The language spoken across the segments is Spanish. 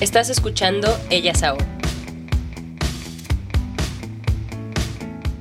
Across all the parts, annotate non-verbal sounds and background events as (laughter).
Estás escuchando Ellas Ahora.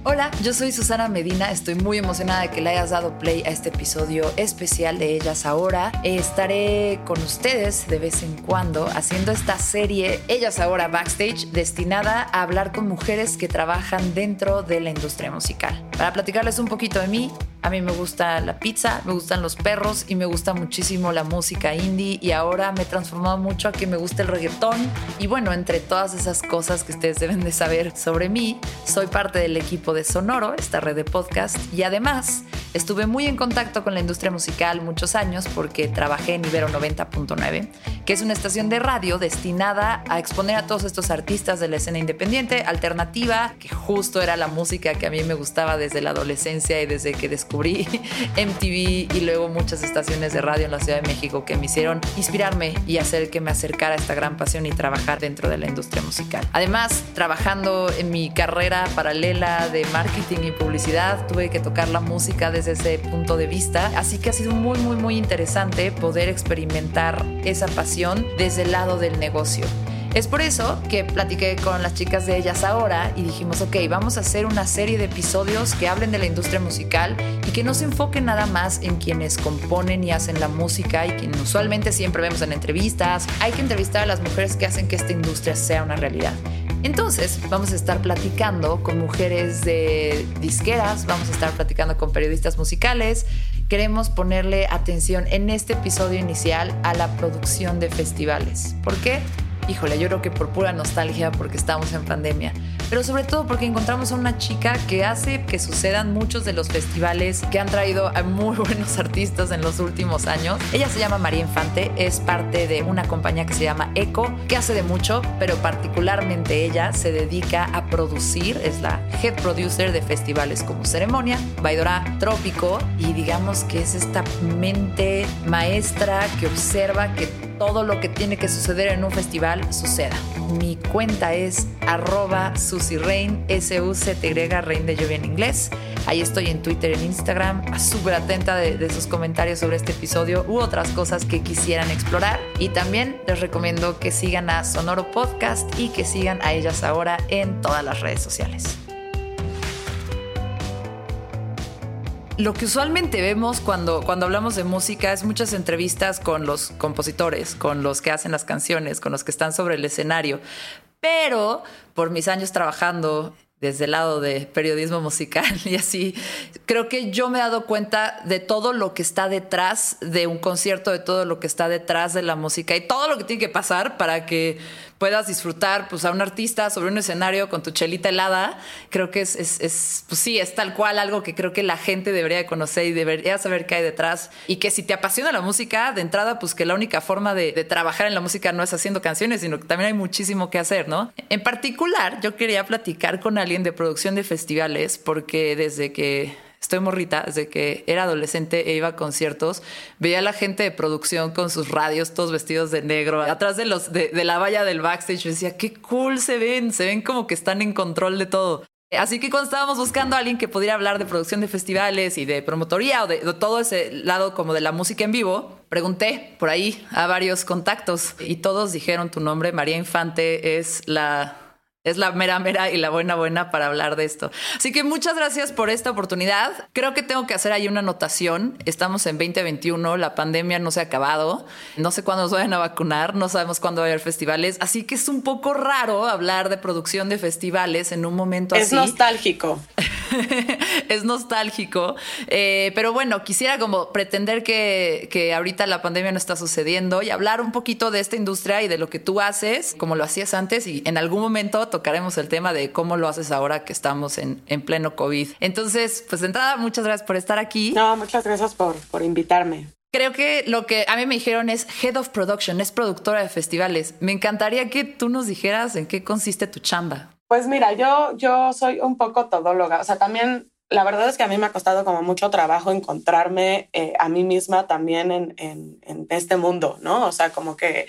Hola, yo soy Susana Medina, estoy muy emocionada de que le hayas dado play a este episodio especial de Ellas Ahora. Estaré con ustedes de vez en cuando haciendo esta serie Ellas Ahora Backstage destinada a hablar con mujeres que trabajan dentro de la industria musical. Para platicarles un poquito de mí, a mí me gusta la pizza, me gustan los perros y me gusta muchísimo la música indie y ahora me he transformado mucho a que me guste el reggaetón. Y bueno, entre todas esas cosas que ustedes deben de saber sobre mí, soy parte del equipo de Sonoro, esta red de podcast, y además estuve muy en contacto con la industria musical muchos años porque trabajé en Ibero 90.9, que es una estación de radio destinada a exponer a todos estos artistas de la escena independiente, alternativa, que justo era la música que a mí me gustaba desde la adolescencia y desde que descubrí (laughs) MTV y luego muchas estaciones de radio en la Ciudad de México que me hicieron inspirarme y hacer que me acercara a esta gran pasión y trabajar dentro de la industria musical. Además, trabajando en mi carrera paralela de marketing y publicidad, tuve que tocar la música desde ese punto de vista, así que ha sido muy, muy, muy interesante poder experimentar esa pasión desde el lado del negocio. Es por eso que platiqué con las chicas de ellas ahora y dijimos, ok, vamos a hacer una serie de episodios que hablen de la industria musical y que no se enfoquen nada más en quienes componen y hacen la música y quien usualmente siempre vemos en entrevistas. Hay que entrevistar a las mujeres que hacen que esta industria sea una realidad. Entonces, vamos a estar platicando con mujeres de disqueras, vamos a estar platicando con periodistas musicales. Queremos ponerle atención en este episodio inicial a la producción de festivales. ¿Por qué? Híjole, yo creo que por pura nostalgia porque estamos en pandemia, pero sobre todo porque encontramos a una chica que hace que sucedan muchos de los festivales que han traído a muy (laughs) buenos artistas en los últimos años. Ella se llama María Infante, es parte de una compañía que se llama Eco, que hace de mucho, pero particularmente ella se dedica a producir, es la head producer de festivales como Ceremonia, Baidora, Trópico y digamos que es esta mente maestra que observa que todo lo que tiene que suceder en un festival suceda. Mi cuenta es arroba susirain, S-U-C-T-Y, Rein de lluvia en inglés. Ahí estoy en Twitter, en Instagram, súper atenta de, de sus comentarios sobre este episodio u otras cosas que quisieran explorar. Y también les recomiendo que sigan a Sonoro Podcast y que sigan a ellas ahora en todas las redes sociales. Lo que usualmente vemos cuando, cuando hablamos de música es muchas entrevistas con los compositores, con los que hacen las canciones, con los que están sobre el escenario. Pero por mis años trabajando desde el lado de periodismo musical (laughs) y así, creo que yo me he dado cuenta de todo lo que está detrás de un concierto, de todo lo que está detrás de la música y todo lo que tiene que pasar para que puedas disfrutar pues, a un artista sobre un escenario con tu chelita helada, creo que es, es, pues sí, es tal cual algo que creo que la gente debería conocer y debería saber qué hay detrás. Y que si te apasiona la música, de entrada, pues que la única forma de, de trabajar en la música no es haciendo canciones, sino que también hay muchísimo que hacer, ¿no? En particular, yo quería platicar con alguien de producción de festivales, porque desde que estoy morrita, desde que era adolescente e iba a conciertos, veía a la gente de producción con sus radios, todos vestidos de negro, atrás de, los, de, la valla del backstage. decía, qué cool se ven, se ven como que están en control de todo. Así que cuando estábamos buscando a alguien que pudiera hablar de producción de festivales y de promotoría o de, de, todo ese lado como de la música en vivo, pregunté por ahí a varios contactos y todos dijeron tu nombre, María Infante es la es la mera mera y la buena buena para hablar de esto. Así que muchas gracias por esta oportunidad. Creo que tengo que hacer ahí una anotación. Estamos en 2021, la pandemia no se ha acabado. No sé cuándo nos vayan a vacunar, no sabemos cuándo va a haber festivales. Así que es un poco raro hablar de producción de festivales en un momento así. Es nostálgico. (laughs) es nostálgico. Eh, pero bueno, quisiera como pretender que, que ahorita la pandemia no está sucediendo y hablar un poquito de esta industria y de lo que tú haces, como lo hacías antes, y en algún momento tocaremos el tema de cómo lo haces ahora que estamos en, en pleno COVID. Entonces, pues de entrada, muchas gracias por estar aquí. No, muchas gracias por, por invitarme. Creo que lo que a mí me dijeron es Head of Production, es productora de festivales. Me encantaría que tú nos dijeras en qué consiste tu chamba. Pues mira, yo, yo soy un poco todóloga, o sea, también la verdad es que a mí me ha costado como mucho trabajo encontrarme eh, a mí misma también en, en, en, este mundo, ¿no? O sea, como que,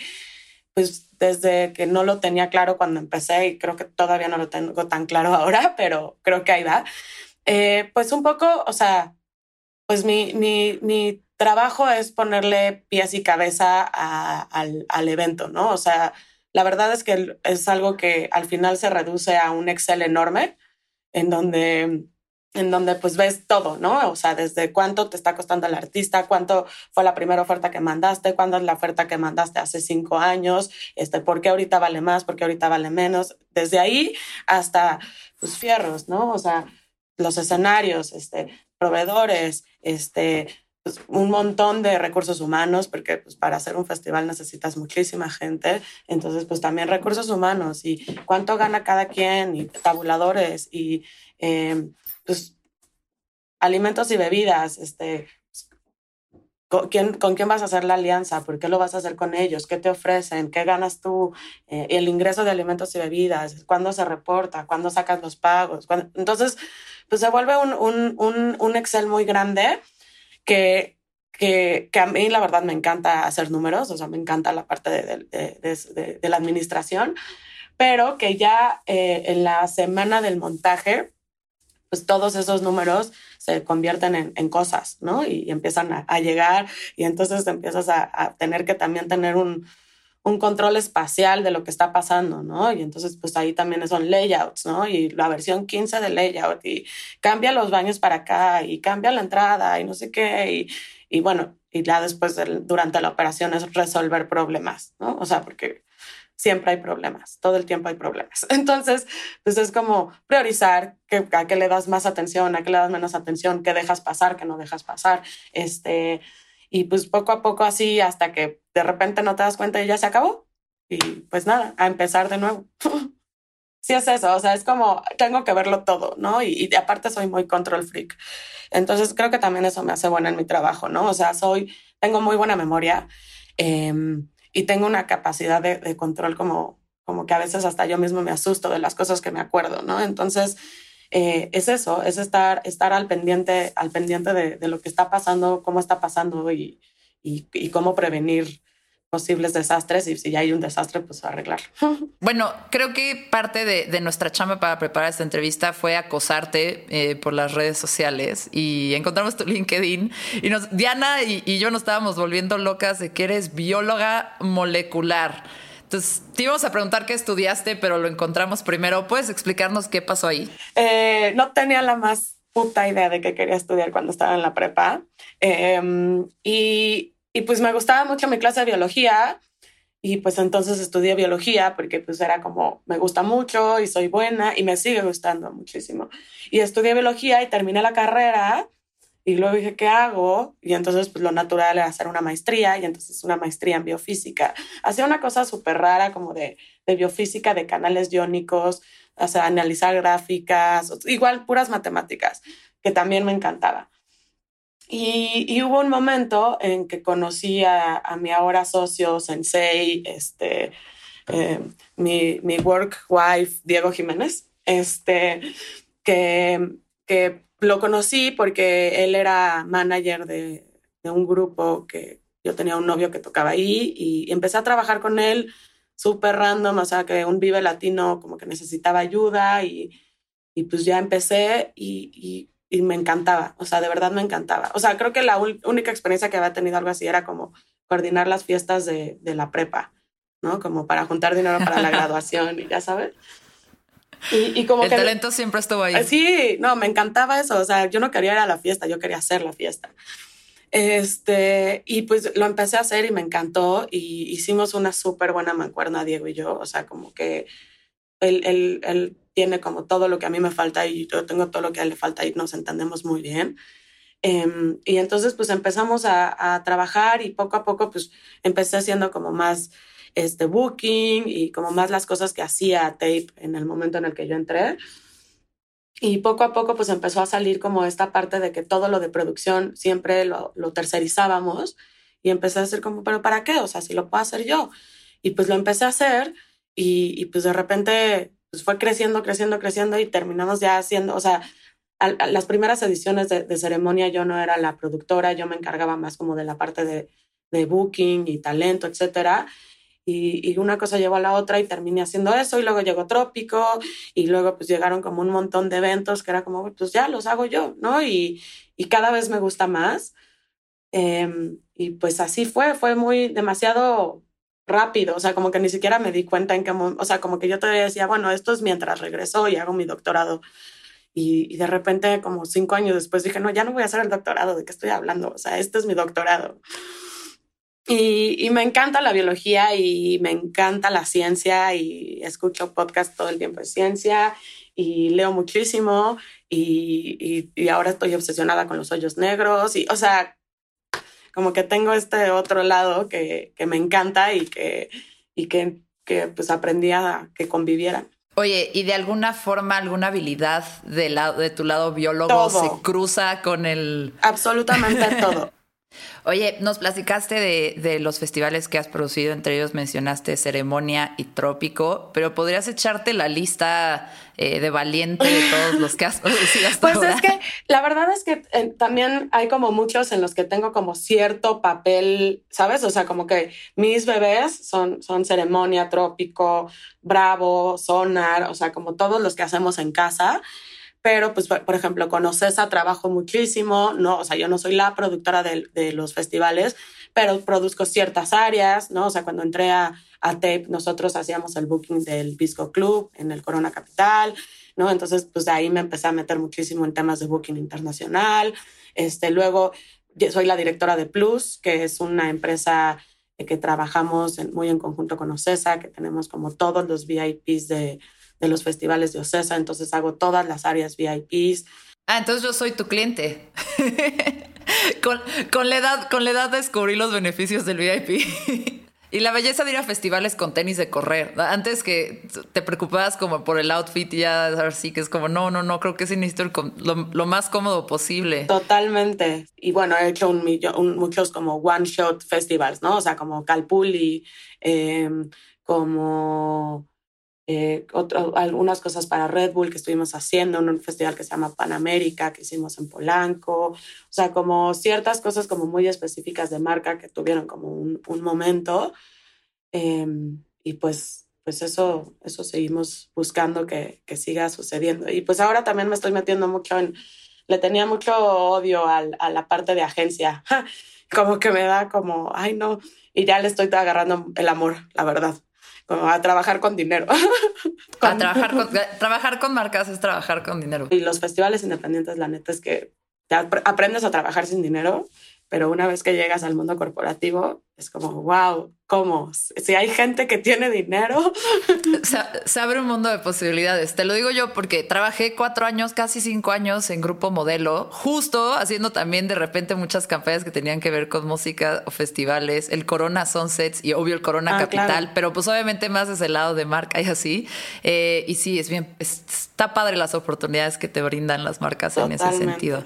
pues desde que no lo tenía claro cuando empecé y creo que todavía no lo tengo tan claro (laughs) ahora, pero creo que ahí va. Eh, pues un poco, o sea, pues mi, mi, mi trabajo es ponerle pies y cabeza al, al evento, ¿no? O sea, la verdad es que es algo que al final se reduce a un Excel enorme en donde en donde pues ves todo, ¿no? O sea, desde cuánto te está costando el artista, cuánto fue la primera oferta que mandaste, cuándo es la oferta que mandaste hace cinco años, este, por qué ahorita vale más, por qué ahorita vale menos, desde ahí hasta pues fierros, ¿no? O sea, los escenarios, este, proveedores, este, pues, un montón de recursos humanos, porque pues, para hacer un festival necesitas muchísima gente, entonces pues también recursos humanos y cuánto gana cada quien y tabuladores y eh, pues alimentos y bebidas, este, ¿con quién, ¿con quién vas a hacer la alianza? ¿Por qué lo vas a hacer con ellos? ¿Qué te ofrecen? ¿Qué ganas tú? Eh, el ingreso de alimentos y bebidas, ¿cuándo se reporta? ¿Cuándo sacas los pagos? Entonces, pues se vuelve un, un, un, un Excel muy grande que, que, que, a mí la verdad me encanta hacer números, o sea, me encanta la parte de, de, de, de la administración, pero que ya eh, en la semana del montaje, pues todos esos números se convierten en, en cosas, ¿no? Y, y empiezan a, a, llegar y entonces empiezas a, a tener que también tener un, un control espacial de lo que está pasando, ¿no? Y entonces, pues ahí también son layouts, ¿no? Y la versión 15 de layout y cambia los baños para acá y cambia la entrada y no sé qué. Y, y bueno, y ya después, de, durante la operación es resolver problemas, ¿no? O sea, porque siempre hay problemas, todo el tiempo hay problemas. (laughs) Entonces, pues es como priorizar que, a qué le das más atención, a qué le das menos atención, qué dejas pasar, qué no dejas pasar, este y pues poco a poco así hasta que de repente no te das cuenta y ya se acabó. Y pues nada, a empezar de nuevo. (laughs) sí es eso, o sea, es como tengo que verlo todo, ¿no? Y, aparte soy muy control freak. Entonces creo que también eso me hace buena en mi trabajo, ¿no? O sea, soy, tengo muy buena memoria eh, y tengo una capacidad de, control como, como que a veces hasta yo mismo me asusto de las cosas que me acuerdo, ¿no? Entonces, eh, es eso, es estar, estar al pendiente, al pendiente de, de, lo que está pasando, cómo está pasando y, y cómo prevenir posibles desastres y si ya hay un desastre, pues arreglar. (laughs) Bueno, creo que parte de, de, nuestra chamba para preparar esta entrevista fue acosarte eh, por las redes sociales y encontramos tu LinkedIn y nos, Diana y, y yo nos estábamos volviendo locas de que eres bióloga molecular. Entonces, te íbamos a preguntar qué estudiaste, pero lo encontramos primero. ¿Puedes explicarnos qué pasó ahí? Eh, no tenía la más puta idea de qué quería estudiar cuando estaba en la prepa. Eh, y, y, pues me gustaba mucho mi clase de biología. Y pues entonces estudié biología porque pues era como, me gusta mucho y soy buena y me sigue gustando muchísimo. Y estudié biología y terminé la carrera y luego dije, ¿qué hago? Y entonces, pues lo natural era hacer una maestría y entonces una maestría en biofísica. Hacía una cosa súper rara como de, de, biofísica de canales iónicos, o analizar gráficas, igual puras matemáticas, que también me encantaba. Y, y hubo un momento en que conocí a, mi ahora socio, sensei, este, eh, mi, mi work wife, Diego Jiménez, este, que, que lo conocí porque él era manager de, de, un grupo que yo tenía un novio que tocaba ahí y empecé a trabajar con él súper random, o sea, que un Vive Latino como que necesitaba ayuda y, y pues ya empecé y, y, y, me encantaba, o sea, de verdad me encantaba. O sea, creo que la única experiencia que había tenido algo así era como coordinar las fiestas de, de la prepa, ¿no? Como para juntar dinero para la (laughs) graduación y ya sabes. Y, y, como el que talento siempre estuvo ahí. Sí, no, me encantaba eso. O sea, yo no quería ir a la fiesta, yo quería hacer la fiesta. Este, y pues lo empecé a hacer y me encantó. Y hicimos una súper buena mancuerna, Diego y yo. O sea, como que él, él, él tiene como todo lo que a mí me falta y yo tengo todo lo que a él le falta y nos entendemos muy bien. Em, y entonces pues empezamos a, a, trabajar y poco a poco pues empecé haciendo como más este booking y como más las cosas que hacía tape en el momento en el que yo entré. Y poco a poco pues empezó a salir como esta parte de que todo lo de producción siempre lo, lo tercerizábamos y empecé a decir como, pero ¿para qué? O sea, si lo puedo hacer yo. Y pues lo empecé a hacer y, y pues de repente pues fue creciendo, creciendo, creciendo y terminamos ya haciendo, o sea, las primeras ediciones de, de, ceremonia yo no era la productora, yo me encargaba más como de la parte de, de booking y talento, etcétera. Y, una cosa llevó a la otra y terminé haciendo eso y luego llegó Trópico y luego pues llegaron como un montón de eventos que era como, pues ya los hago yo, ¿no? Y, y cada vez me gusta más. Eh, y pues así fue, fue muy demasiado rápido, o sea, como que ni siquiera me di cuenta en qué, o sea, como que yo todavía decía, bueno, esto es mientras regreso y hago mi doctorado. Y, de repente, como cinco años después, dije, no, ya no voy a hacer el doctorado, ¿de qué estoy hablando? O sea, este es mi doctorado. Y, me encanta la biología y me encanta la ciencia y escucho podcast todo el tiempo de ciencia y leo muchísimo y, y ahora estoy obsesionada con los hoyos negros y, o sea, como que tengo este otro lado que, que me encanta y que, y que, que pues aprendí a que convivieran. Oye, ¿y de alguna forma, alguna habilidad de, la, de tu lado biólogo todo. se cruza con el... Absolutamente todo. Oye, nos platicaste de, de, los festivales que has producido, entre ellos mencionaste Ceremonia y Trópico, pero podrías echarte la lista eh, de valiente de todos los que has (laughs) producido hasta Pues ahora? es que la verdad es que eh, también hay como muchos en los que tengo como cierto papel, ¿sabes? O sea, como que mis bebés son, son Ceremonia, Trópico, Bravo, Sonar, o sea, como todos los que hacemos en casa pero pues por ejemplo con Ocesa trabajo muchísimo, no, o sea, yo no soy la productora de, de, los festivales, pero produzco ciertas áreas, ¿no? O sea, cuando entré a, a Tape, nosotros hacíamos el booking del Visco Club en el Corona Capital, ¿no? Entonces, pues de ahí me empecé a meter muchísimo en temas de booking internacional. Este, luego soy la directora de Plus, que es una empresa que trabajamos en, muy en conjunto con Ocesa, que tenemos como todos los VIPs de de los festivales de Ocesa, entonces hago todas las áreas VIPs. Ah, entonces yo soy tu cliente. (laughs) con, con, la edad, con la edad descubrí los beneficios del VIP. (laughs) y la belleza de ir a festivales con tenis de correr. Antes que te preocupabas como por el outfit, ya así que es como, no, no, no, creo que sí necesito el, lo, lo, más cómodo posible. Totalmente. Y bueno, he hecho un, un, muchos como one-shot festivals, ¿no? O sea, como Calpulli, eh, como eh, otro, algunas cosas para Red Bull que estuvimos haciendo en un festival que se llama Panamérica, que hicimos en Polanco, o sea, como ciertas cosas como muy específicas de marca que tuvieron como un, un momento. Eh, y pues, pues eso, eso seguimos buscando que, que, siga sucediendo. Y pues ahora también me estoy metiendo mucho en, le tenía mucho odio al, a la parte de agencia, (laughs) como que me da como, ay no, y ya le estoy agarrando el amor, la verdad a trabajar con dinero. (laughs) con... A trabajar con, (laughs) trabajar con marcas es trabajar con dinero. Y los festivales independientes, la neta es que ya aprendes a trabajar sin dinero, pero una vez que llegas al mundo corporativo, es como, wow, ¿cómo? Si hay gente que tiene dinero. (laughs) Se, se, abre un mundo de posibilidades. Te lo digo yo porque trabajé cuatro años, casi cinco años en Grupo Modelo, justo haciendo también de repente muchas campañas que tenían que ver con música o festivales, el Corona Sunsets y obvio el Corona ah, Capital, claro. pero pues obviamente más desde el lado de marca y así. Eh, y sí, es bien, es, está padre las oportunidades que te brindan las marcas Totalmente. en ese sentido.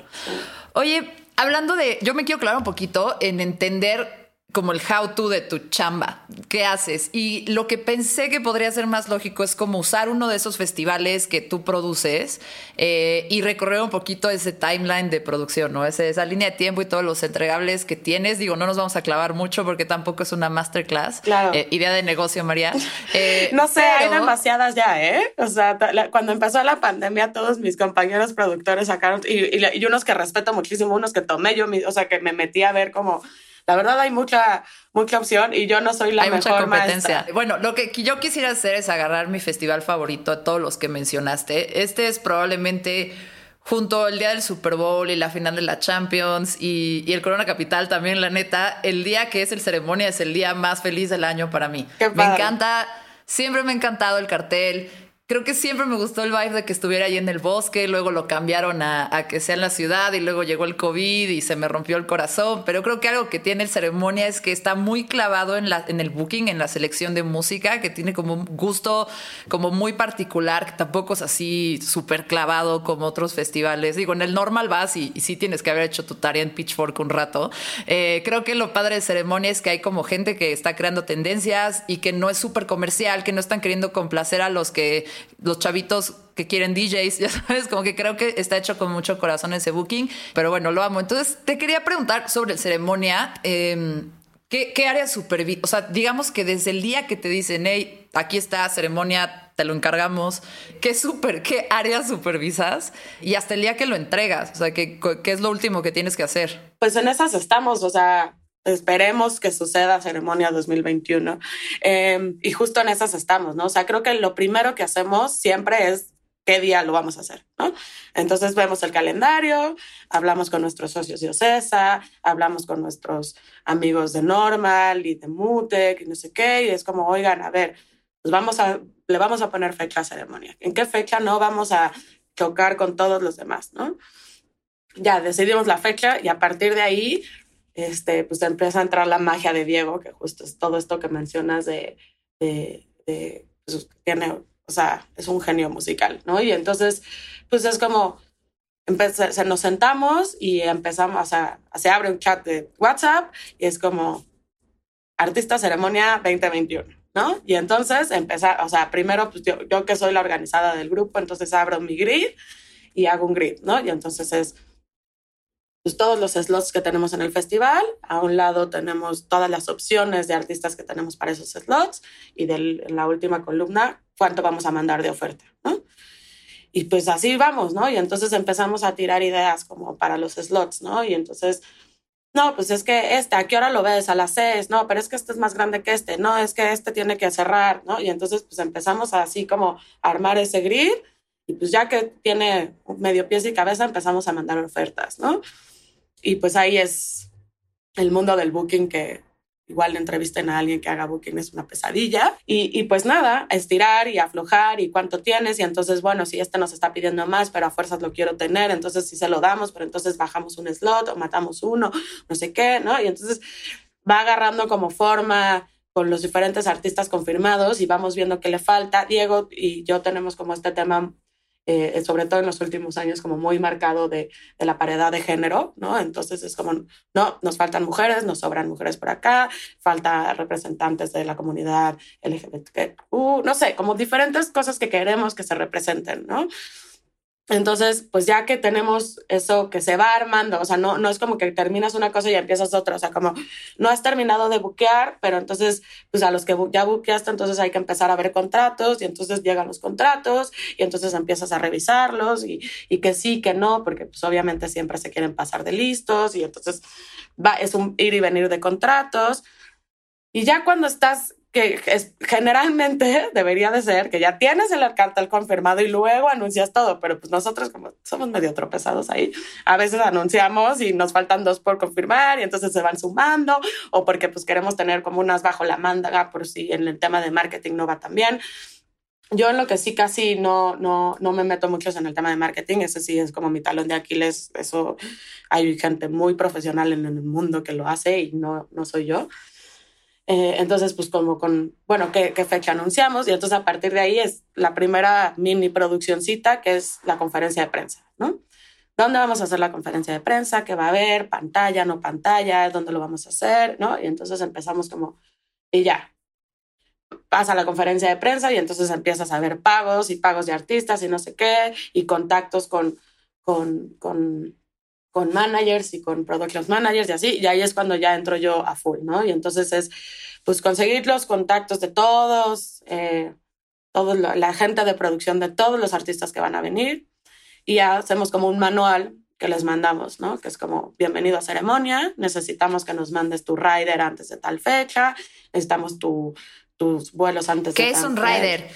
Oye, hablando de, yo me quiero clavar un poquito en entender como el how to de tu chamba, qué haces. Y lo que pensé que podría ser más lógico es como usar uno de esos festivales que tú produces eh, y recorrer un poquito ese timeline de producción, ¿no? Ese, esa línea de tiempo y todos los entregables que tienes. Digo, no nos vamos a clavar mucho porque tampoco es una masterclass. Claro. Eh, idea de negocio, María. (laughs) Eh, no sé, pero... hay demasiadas ya, ¿eh? O sea, la, cuando empezó la pandemia, todos mis compañeros productores sacaron, y, y, y unos que respeto muchísimo, unos que tomé yo, o sea, que me metí a ver como la verdad hay mucha, mucha opción y yo no soy la hay mejor mucha competencia. Maestra. Bueno, lo que yo quisiera hacer es agarrar mi festival favorito a todos los que mencionaste. Este es probablemente junto al día del Super Bowl y la final de la Champions y, y, el Corona Capital también, la neta, el día que es el ceremonia es el día más feliz del año para mí. Qué me encanta, siempre me ha encantado el cartel creo que siempre me gustó el vibe de que estuviera ahí en el bosque, luego lo cambiaron a, que sea en la ciudad y luego llegó el COVID y se me rompió el corazón, pero creo que algo que tiene el ceremonia es que está muy clavado en, la, en el booking, en la selección de música, que tiene como un gusto como muy particular, que tampoco es así súper clavado como otros festivales. Digo, en el normal vas y, sí tienes que haber hecho tu tarea en Pitchfork un rato. Eh, creo que lo padre de ceremonia es que hay como gente que está creando tendencias y que no es súper comercial, que no están queriendo complacer a los que los chavitos que quieren DJs, (laughs) ya sabes, como que creo que está hecho con mucho corazón ese booking, pero bueno, lo amo. Entonces, te quería preguntar sobre el ceremonia. Em, ¿qué, ¿Qué área supervisa? O sea, digamos que desde el día que te dicen, hey, aquí está ceremonia, te lo encargamos, ¿qué, super, qué área supervisas? Y hasta el día que lo entregas, o sea, ¿qué, ¿qué es lo último que tienes que hacer? Pues en esas estamos, o sea, Esperemos que suceda ceremonia 2021. Em, y justo en esas estamos, ¿no? O sea, creo que lo primero que hacemos siempre es qué día lo vamos a hacer, ¿no? Entonces vemos el calendario, hablamos con nuestros socios de OCESA, hablamos con nuestros amigos de Normal y de Mutec y no sé qué, y es como, oigan, a ver, pues vamos a, le vamos a poner fecha a ceremonia. ¿En qué fecha no vamos a chocar con todos los demás, ¿no? Ya decidimos la fecha y a partir de ahí este, pues empieza a entrar la magia de Diego, que justo es todo esto que mencionas de, de, pues, tiene, o sea, es un genio musical, ¿no? Y entonces, pues es como, se nos sentamos y empezamos, o sea, se abre un chat de WhatsApp y es como, artista ceremonia 2021. ¿No? Y entonces empezar, o sea, primero, pues yo, yo que soy la organizada del grupo, entonces abro mi grid y hago un grid, ¿no? Y entonces es pues, todos los slots que tenemos en el festival. A un lado tenemos todas las opciones de artistas que tenemos para esos slots y de la última columna, cuánto vamos a mandar de oferta, ¿no? Y pues así vamos, ¿no? Y entonces empezamos a tirar ideas como para los slots, ¿no? Y entonces, no, pues es que este, ¿a qué hora lo ves? A las seis, no, pero es que este es más grande que este, no, es que este tiene que cerrar, ¿no? Y entonces pues empezamos así como armar ese grid y pues ya que tiene medio pies y cabeza empezamos a mandar ofertas, ¿no? Y pues ahí es el mundo del booking que igual entrevisten a alguien que haga booking es una pesadilla. Y, y, pues nada, estirar y aflojar y cuánto tienes. Y entonces, bueno, si este nos está pidiendo más, pero a fuerzas lo quiero tener, entonces si se lo damos, pero entonces bajamos un slot o matamos uno, no sé qué, ¿no? Y entonces va agarrando como forma con los diferentes artistas confirmados y vamos viendo qué le falta. Diego y yo tenemos como este tema eh, sobre todo en los últimos años, como muy marcado de, la paridad de género, ¿no? Entonces es como, no, nos faltan mujeres, nos sobran mujeres por acá, falta representantes de la comunidad LGBTQ, no sé, como diferentes cosas que queremos que se representen, ¿no? Entonces, pues ya que tenemos eso que se va armando, o sea, no, no es como que terminas una cosa y empiezas otra, o sea, como no has terminado de buquear, pero entonces, pues a los que ya buqueaste, entonces hay que empezar a ver contratos y entonces llegan los contratos y entonces empiezas a revisarlos y, y que sí, que no, porque pues obviamente siempre se quieren pasar de listos y entonces va, es un ir y venir de contratos. Y ya cuando estás que es, generalmente (laughs) debería de ser que ya tienes el cartel confirmado y luego anuncias todo, pero pues nosotros como somos medio tropezados ahí, a veces anunciamos y nos faltan dos por confirmar y entonces se van sumando o porque pues queremos tener como unas bajo la manga por si en el tema de marketing no va tan bien. Yo en lo que sí casi no, no, no me meto mucho en el tema de marketing, ese sí es como mi talón de Aquiles, eso hay gente muy profesional en el mundo que lo hace y no, no soy yo. Eh, entonces, pues como con, bueno, ¿qué, ¿qué, fecha anunciamos? Y entonces a partir de ahí es la primera mini produccióncita que es la conferencia de prensa, ¿no? ¿Dónde vamos a hacer la conferencia de prensa? ¿Qué va a haber? ¿Pantalla, no pantalla? ¿Dónde lo vamos a hacer? ¿No? Y entonces empezamos como, y ya, pasa la conferencia de prensa y entonces empiezas a ver pagos y pagos de artistas y no sé qué, y contactos con, con, con con managers y con production managers y así, y ahí es cuando ya entro yo a full, ¿no? Y entonces es, pues, conseguir los contactos de todos, eh, todo la gente de producción de todos los artistas que van a venir, y ya hacemos como un manual que les mandamos, ¿no? Que es como, bienvenido a ceremonia, necesitamos que nos mandes tu rider antes de tal fecha, necesitamos tu, tus vuelos antes de tal ¿Qué es un rider?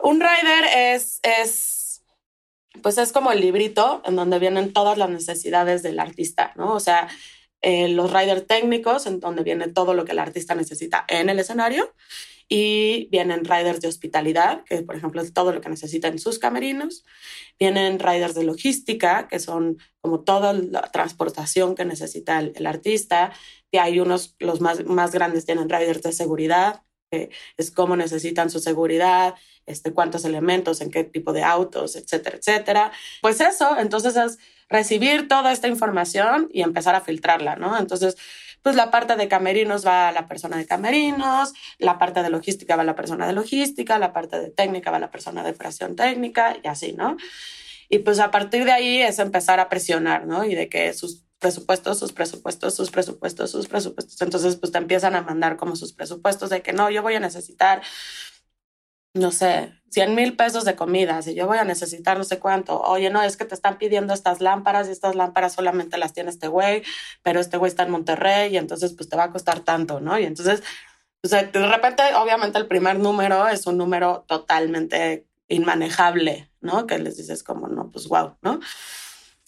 Un rider es, es pues es como el librito en donde vienen todas las necesidades del artista, ¿no? O sea, eh, los riders técnicos en donde viene todo lo que el artista necesita en el escenario y vienen riders de hospitalidad, que por ejemplo es todo lo que necesitan sus camerinos. Vienen riders de logística, que son como toda la transportación que necesita el, artista. Y hay unos, los más, más grandes tienen riders de seguridad, es cómo necesitan su seguridad, este, cuántos elementos, en qué tipo de autos, etcétera, etcétera. Pues eso, entonces es recibir toda esta información y empezar a filtrarla, ¿no? Entonces, pues la parte de camerinos va a la persona de camerinos, la parte de logística va a la persona de logística, la parte de técnica va a la persona de operación técnica y así, ¿no? Y pues a partir de ahí es empezar a presionar, ¿no? Y de que sus presupuestos, sus presupuestos, sus presupuestos, sus presupuestos. Entonces, pues te empiezan a mandar como sus presupuestos de que no, yo voy a necesitar no sé, 100 mil pesos de comida, si yo voy a necesitar no sé cuánto, oye, no, es que te están pidiendo estas lámparas y estas lámparas solamente las tiene este güey, pero este güey está en Monterrey y entonces pues te va a costar tanto, ¿no? Y entonces, o sea, de repente, obviamente el primer número es un número totalmente inmanejable, ¿no? Que les dices como, no, pues wow, ¿no?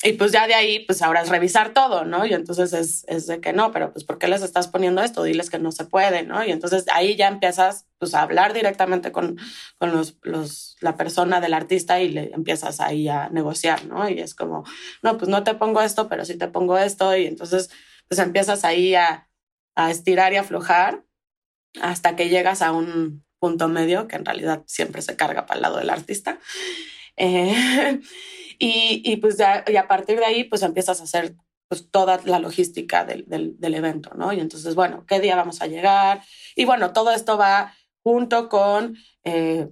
Y pues ya de ahí, pues ahora es revisar todo, ¿no? Y entonces es, es, de que no, pero pues ¿por qué les estás poniendo esto? Diles que no se puede, ¿no? Y entonces ahí ya empiezas pues a hablar directamente con, con los, los, la persona del artista y le empiezas ahí a negociar, ¿no? Y es como, no, pues no te pongo esto, pero sí te pongo esto. Y entonces pues empiezas ahí a, a estirar y aflojar hasta que llegas a un punto medio que en realidad siempre se carga para el lado del artista. Eh, (laughs) Y, pues ya, y a partir de ahí, pues empiezas a hacer pues toda la logística del, del, evento, ¿no? Y entonces, bueno, ¿qué día vamos a llegar? Y bueno, todo esto va junto con eh,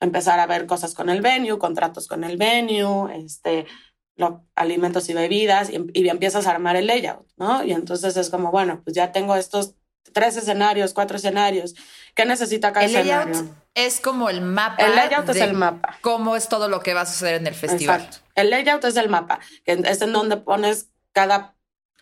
empezar a ver cosas con el venue, contratos con el venue, este, lo, alimentos y bebidas, y, y empiezas a armar el layout, ¿no? Y entonces es como, bueno, pues ya tengo estos tres escenarios, cuatro escenarios. ¿Qué necesita cada el escenario? Layout es como el mapa. El layout es el mapa. ¿Cómo es todo lo que va a suceder en el festival? Exacto. El layout es el mapa, que es en donde pones cada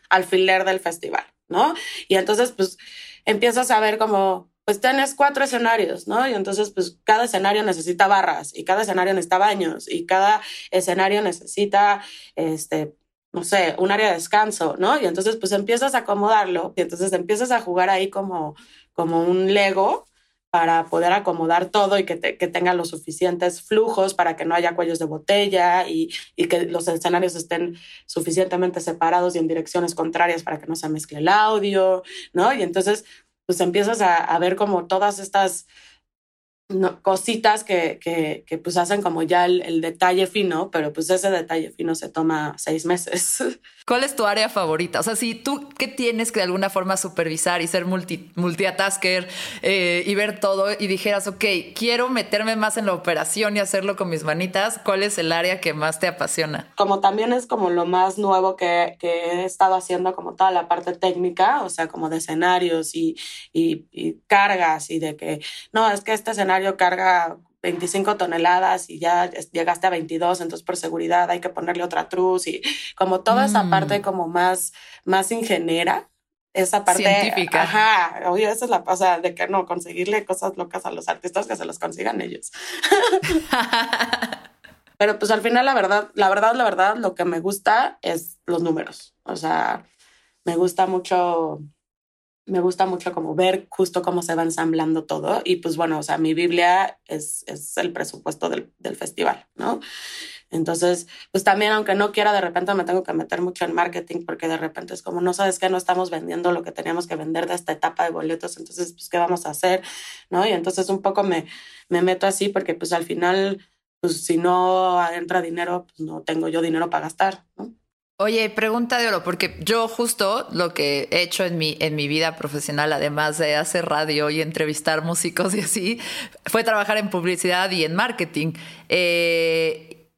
alfiler del festival, ¿no? Y entonces, pues, empiezas a ver como, pues tienes cuatro escenarios, ¿no? Y entonces, pues, cada escenario necesita barras y cada escenario necesita baños y cada escenario necesita, este, no sé, un área de descanso, ¿no? Y entonces pues empiezas a acomodarlo y entonces empiezas a jugar ahí como, como un Lego para poder acomodar todo y que, que tenga los suficientes flujos para que no haya cuellos de botella y, y, que los escenarios estén suficientemente separados y en direcciones contrarias para que no se mezcle el audio, ¿no? Y entonces pues empiezas a, a ver como todas estas no, cositas que, que, que, pues hacen como ya el, el, detalle fino, pero pues ese detalle fino se toma seis meses. (laughs) ¿Cuál es tu área favorita? O sea, si tú qué tienes que de alguna forma supervisar y ser multi, multitasker eh, y ver todo y dijeras, ok, quiero meterme más en la operación y hacerlo con mis manitas, ¿cuál es el área que más te apasiona? Como también es como lo más nuevo que, que he estado haciendo, como toda la parte técnica, o sea, como de escenarios y, y, y cargas y de que, no, es que este escenario carga 25 toneladas y ya llegaste a 22, entonces por seguridad hay que ponerle otra truz y como toda esa parte mm. como más, más ingeniera, esa parte científica. Ajá, oye, esa es la cosa de que no conseguirle cosas locas a los artistas que se los consigan ellos. (laughs) Pero pues al final la verdad, la verdad, la verdad, lo que me gusta es los números. O sea, me gusta mucho me gusta mucho como ver justo cómo se va ensamblando todo. Y pues bueno, o sea, mi Biblia es, es el presupuesto del, del, festival, ¿no? Entonces, pues también, aunque no quiera, de repente me tengo que meter mucho en marketing porque de repente es como, no sabes que no estamos vendiendo lo que teníamos que vender de esta etapa de boletos, entonces, pues, ¿qué vamos a hacer? ¿No? Y entonces un poco me, me meto así porque pues al final, pues si no entra dinero, pues no tengo yo dinero para gastar, ¿no? Oye, pregunta de oro, porque yo justo lo que he hecho en mi, en mi vida profesional, además de hacer radio y entrevistar músicos y así, fue trabajar en publicidad y en marketing. Eh,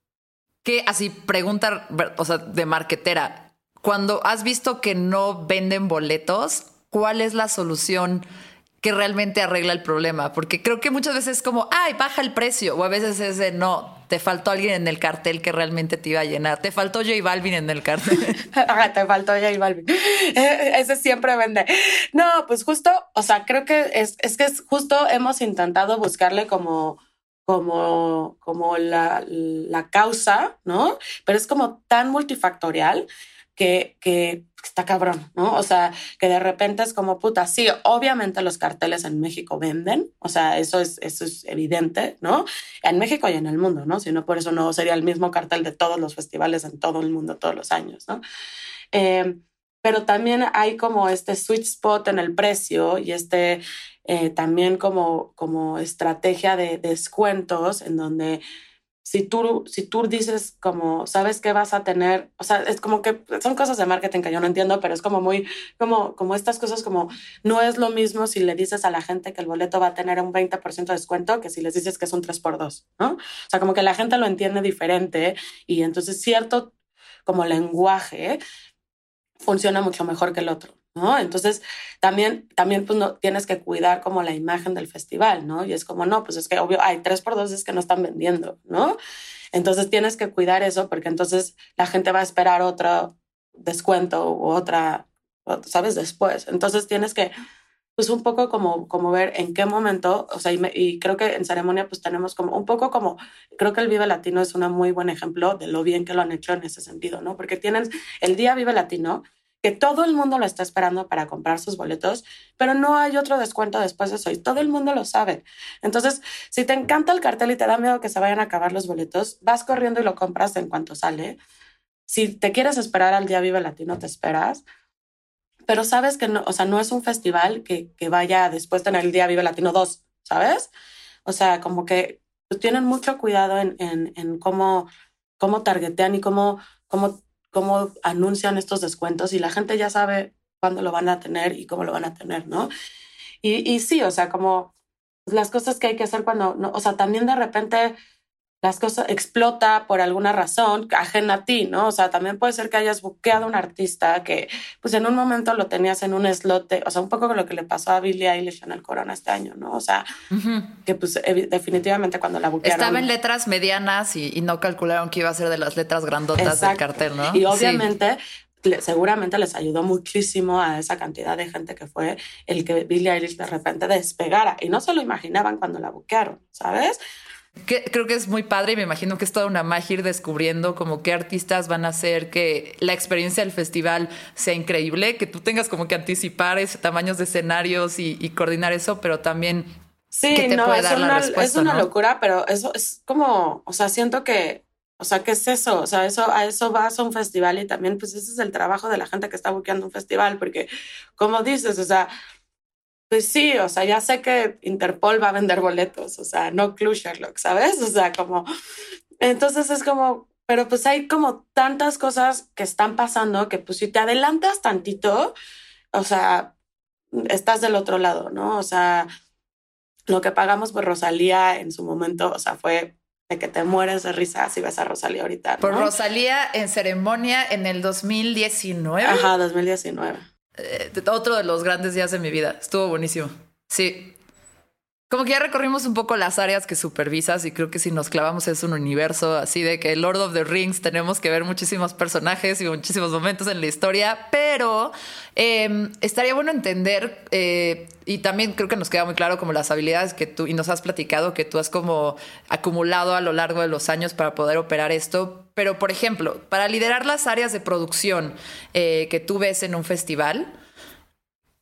que así, pregunta, o sea, de marketera, cuando has visto que no venden boletos, ¿cuál es la solución? Que realmente arregla el problema, porque creo que muchas veces es como, ay, baja el precio, o a veces es de, no, te faltó alguien en el cartel que realmente te iba a llenar, te faltó J Balvin en el cartel. (laughs) te faltó J Balvin. (laughs) Ese siempre vende. No, pues justo, o sea, creo que es, es que es justo hemos intentado buscarle como como, como la, la causa, ¿no? Pero es como tan multifactorial que, que está cabrón, ¿no? O sea, que de repente es como puta, sí, obviamente los carteles en México venden, o sea, eso es, eso es evidente, ¿no? En México y en el mundo, ¿no? Si no, por eso no sería el mismo cartel de todos los festivales en todo el mundo todos los años, ¿no? Eh, pero también hay como este sweet spot en el precio y este eh, también como, como estrategia de descuentos en donde si tú, si tú dices como, sabes que vas a tener, o sea, es como que son cosas de marketing que yo no entiendo, pero es como muy, como, como estas cosas como, no es lo mismo si le dices a la gente que el boleto va a tener un 20% de descuento que si les dices que es un 3x2, ¿no? O sea, como que la gente lo entiende diferente y entonces cierto como lenguaje funciona mucho mejor que el otro. ¿No? Entonces, también, también pues, no, tienes que cuidar como la imagen del festival, ¿no? Y es como, no, pues es que obvio, hay tres por dos es que no están vendiendo, ¿no? Entonces tienes que cuidar eso porque entonces la gente va a esperar otro descuento u otra, ¿sabes? Después. Entonces tienes que, pues un poco como, como ver en qué momento, o sea, y, y, creo que en ceremonia pues tenemos como un poco como, creo que el Vive Latino es un muy buen ejemplo de lo bien que lo han hecho en ese sentido, ¿no? Porque tienen el día Vive Latino, que todo el mundo lo está esperando para comprar sus boletos, pero no hay otro descuento después de eso y todo el mundo lo sabe. Entonces, si te encanta el cartel y te da miedo que se vayan a acabar los boletos, vas corriendo y lo compras en cuanto sale. Si te quieres esperar al día Vive Latino, te esperas. Pero sabes que no, o sea, no es un festival que, vaya después de tener el día Vive Latino 2, ¿sabes? O sea, como que tienen mucho cuidado en, en, en cómo, cómo targetean y cómo, cómo cómo anuncian estos descuentos y la gente ya sabe cuándo lo van a tener y cómo lo van a tener, ¿no? Y, y sí, o sea, como las cosas que hay que hacer cuando, no, o sea, también de repente las cosas explota por alguna razón ajena a ti, ¿no? O sea, también puede ser que hayas buqueado un artista que, pues en un momento lo tenías en un slot, o sea, un poco lo que le pasó a Billie Eilish en el Corona este año, ¿no? O sea, que pues definitivamente cuando la buquearon... Estaba en letras medianas y, y, no calcularon que iba a ser de las letras grandotas Exacto. del cartel, ¿no? Y obviamente... Sí seguramente les ayudó muchísimo a esa cantidad de gente que fue el que Billie Eilish de repente despegara y no se lo imaginaban cuando la buquearon, ¿sabes? Que, creo que es muy padre y me imagino que es toda una magia ir descubriendo como qué artistas van a hacer que la experiencia del festival sea increíble, que tú tengas como que anticipar ese tamaños de escenarios y, y coordinar eso, pero también sí, que te no, puede dar una, la respuesta. Es una ¿no? locura, pero eso es como, o sea, siento que, o sea, ¿qué es eso? O sea, eso, a eso vas a un festival y también, pues ese es el trabajo de la gente que está buscando un festival, porque como dices, o sea, pues sí, o sea, ya sé que Interpol va a vender boletos, o sea, no Clue Sherlock, ¿sabes? (laughs) O sea, como, entonces es como, pero pues hay como tantas cosas que están pasando que pues si te adelantas tantito, o sea, estás del otro lado, ¿no? O sea, lo que pagamos por Rosalía en su momento, o sea, fue de que te mueres de risa si ves a Rosalía ahorita. ¿no? Por Rosalía en ceremonia en el 2019. Ajá, 2019 eh, otro de los grandes días de mi vida. Estuvo buenísimo. Sí. Como que ya recorrimos un poco las áreas que supervisas y creo que si nos clavamos es un universo así de que Lord of the Rings tenemos que ver muchísimos personajes y muchísimos momentos en la historia, pero eh, estaría bueno entender eh, y también creo que nos queda muy claro como las habilidades que tú y nos has platicado que tú has como acumulado a lo largo de los años para poder operar esto. Pero por ejemplo, para liderar las áreas de producción eh, que tú ves en un festival,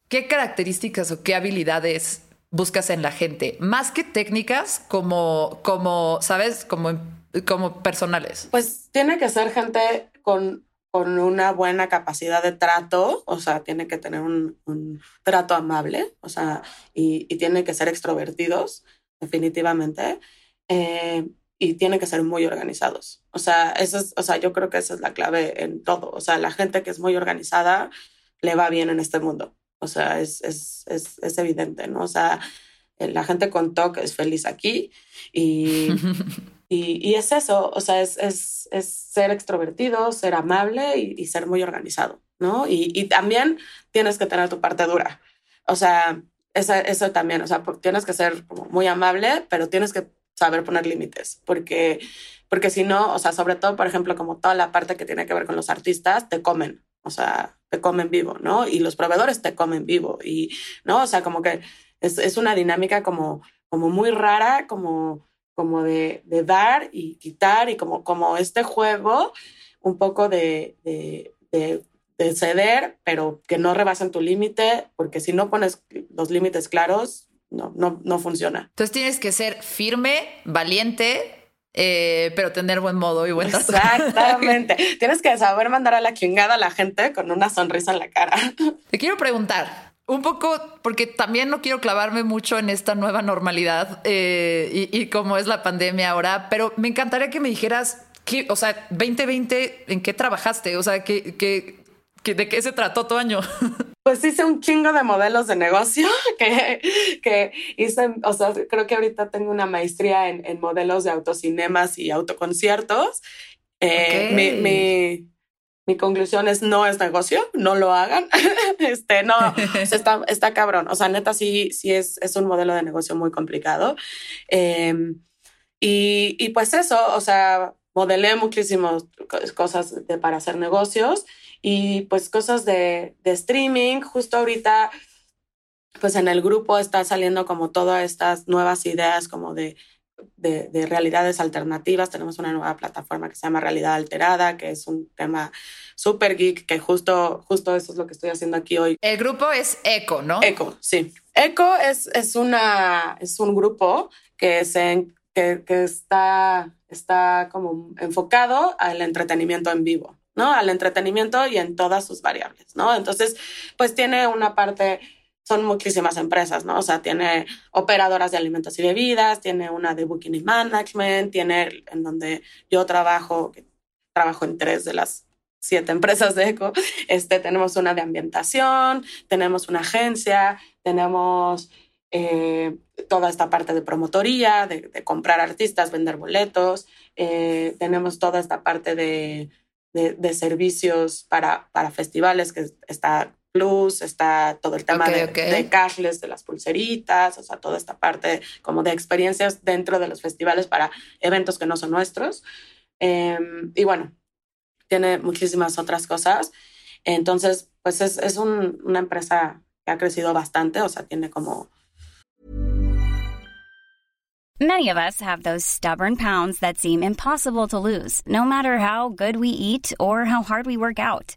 ¿qué características o qué habilidades buscas en la gente, más que técnicas como, como ¿sabes? Como, como personales. Pues tiene que ser gente con, con una buena capacidad de trato, o sea, tiene que tener un, un trato amable, o sea, y, y tiene que ser extrovertidos, definitivamente. Eh, y tienen que ser muy organizados. O sea, eso es, o sea, yo creo que esa es la clave en todo. O sea, la gente que es muy organizada le va bien en este mundo. O sea, es, es, es, es evidente, ¿no? O sea, la gente con TOC es feliz aquí y, (laughs) y, y, es eso, o sea, es, es, es ser extrovertido, ser amable y, y, ser muy organizado, ¿no? Y, también tienes que tener tu parte dura. O sea, eso, eso también, o sea, tienes que ser como muy amable, pero tienes que saber poner límites, porque, porque si no, o sea, sobre todo, por ejemplo, como toda la parte que tiene que ver con los artistas, te comen, o sea, te comen vivo, ¿no? Y los proveedores te comen vivo, y, ¿no? O sea, como que es, es una dinámica como, como muy rara, como, como de, de, dar y quitar, y como, como este juego un poco de, de, de de ceder, pero que no rebasen tu límite, porque si no pones los límites claros, no, no, no funciona. Entonces tienes que ser firme, valiente, eh, pero tener buen modo y buen trato. Exactamente. (laughs) Tienes que saber mandar a la chingada a la gente con una sonrisa en la cara. Te quiero preguntar, un poco, porque también no quiero clavarme mucho en esta nueva normalidad eh, y, cómo es la pandemia ahora, pero me encantaría que me dijeras, que, o sea, 2020, ¿en qué trabajaste? O sea, ¿qué, qué, ¿de qué se trató tu año? (laughs) Pues hice un chingo de modelos de negocio (laughs) que, que hice, o sea, creo que ahorita tengo una maestría en, en modelos de autocinemas y autoconciertos. Eh, mi, mi, conclusión es no es negocio, no lo hagan. (laughs) este, no, está, está cabrón. O sea, neta, sí, sí es, es un modelo de negocio muy complicado. Em, y, y pues eso, o sea, modelé muchísimas cosas de, para hacer negocios y pues cosas de, de, streaming. Justo ahorita, pues en el grupo está saliendo como todas estas nuevas ideas como de, de, de, realidades alternativas. Tenemos una nueva plataforma que se llama Realidad Alterada, que es un tema súper geek, que justo, justo eso es lo que estoy haciendo aquí hoy. El grupo es ECO, ¿no? ECO, sí. ECO es, es, una, es un grupo que, se, que, que está, está como enfocado al entretenimiento en vivo. ¿no? Al entretenimiento y en todas sus variables, ¿no? Entonces, pues tiene una parte, son muchísimas empresas, ¿no? O sea, tiene operadoras de alimentos y bebidas, tiene una de Booking y Management, tiene en donde yo trabajo, trabajo en tres de las siete empresas de eco, este, tenemos una de ambientación, tenemos una agencia, tenemos eh, toda esta parte de promotoría, de, comprar artistas, vender boletos, eh, tenemos toda esta parte de de, servicios para, para festivales, que está Plus, está todo el tema de, de, cashless, de las pulseritas, o sea, toda esta parte como de experiencias dentro de los festivales para eventos que no son nuestros. Em, y bueno, tiene muchísimas otras cosas. Entonces, pues es, es un, una empresa que ha crecido bastante, o sea, tiene como Many of us have those stubborn pounds that seem impossible to lose, no matter how good we eat or how hard we work out.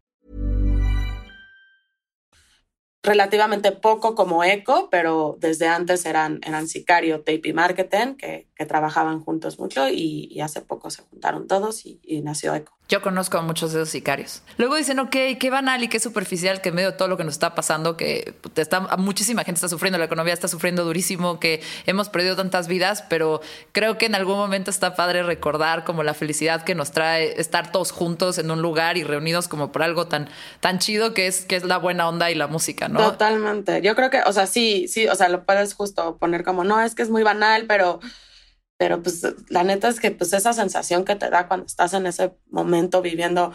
Relativamente poco como eco, pero desde antes eran, eran Sicario, Tape y Marketing, que, que trabajaban juntos mucho y, hace poco se juntaron todos y, y nació eco. Yo conozco a muchos de esos sicarios. Luego dicen, ok, qué banal y qué superficial que en medio de todo lo que nos está pasando, que está, muchísima gente está sufriendo, la economía está sufriendo durísimo, que hemos perdido tantas vidas, pero creo que en algún momento está padre recordar como la felicidad que nos trae estar todos juntos en un lugar y reunidos como por algo tan, tan chido que es, que es la buena onda y la música, ¿no? Totalmente. Yo creo que, o sea, sí, sí, o sea, lo puedes justo poner como, no, es que es muy banal, pero pero pues la neta es que pues esa sensación que te da cuando estás en ese momento viviendo